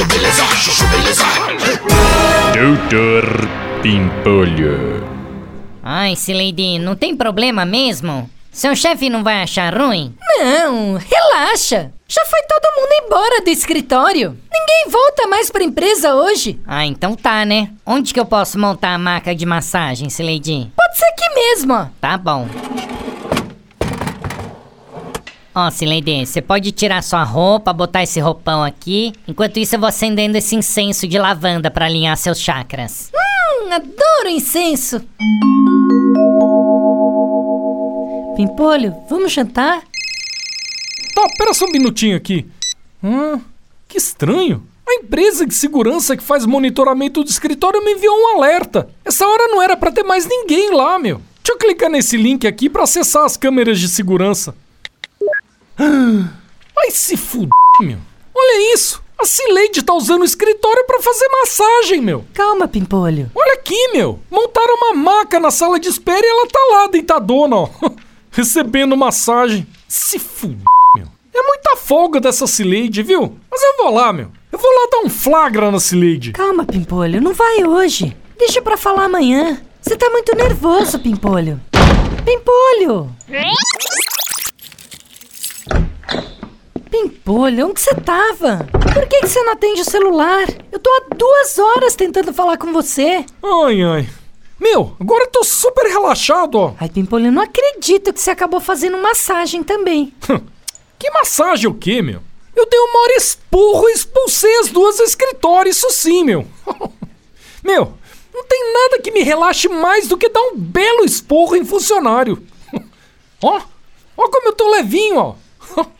chuchu beleza, chuchu beleza. Doutor Pimpolho. Ai, Sileidi, não tem problema mesmo? Seu chefe não vai achar ruim? Não, relaxa. Já foi todo mundo embora do escritório. Ninguém volta mais pra empresa hoje. Ah, então tá, né? Onde que eu posso montar a maca de massagem, Sileidi? Pode ser aqui mesmo, ó. Tá bom. Ó, Sileidi, você pode tirar sua roupa, botar esse roupão aqui. Enquanto isso, eu vou acendendo esse incenso de lavanda pra alinhar seus chakras. Hum, adoro incenso. Pimpolho, vamos jantar? Tá, pera só um minutinho aqui. Hum, que estranho. A empresa de segurança que faz monitoramento do escritório me enviou um alerta. Essa hora não era pra ter mais ninguém lá, meu. Deixa eu clicar nesse link aqui pra acessar as câmeras de segurança. Vai se fuder, meu. Olha isso. A Cileide tá usando o escritório pra fazer massagem, meu. Calma, Pimpolho. Olha aqui, meu. Montaram uma maca na sala de espera e ela tá lá, deitadona, ó. Recebendo massagem. Se fuder, meu. É muita folga dessa Cileide, viu? Mas eu vou lá, meu. Eu vou lá dar um flagra na Cileide. Calma, Pimpolho, não vai hoje. Deixa pra falar amanhã. Você tá muito nervoso, Pimpolho. Pimpolho! Pimpolho, onde você tava? Por que, que você não atende o celular? Eu tô há duas horas tentando falar com você. Ai, ai. Meu, agora eu tô super relaxado, ó. Ai, Pimpolho, eu não acredito que você acabou fazendo massagem também. Que massagem o quê, meu? Eu dei o maior esporro e expulsei as duas do escritório, isso sim, meu. meu, não tem nada que me relaxe mais do que dar um belo esporro em funcionário. ó, ó como eu tô levinho, ó.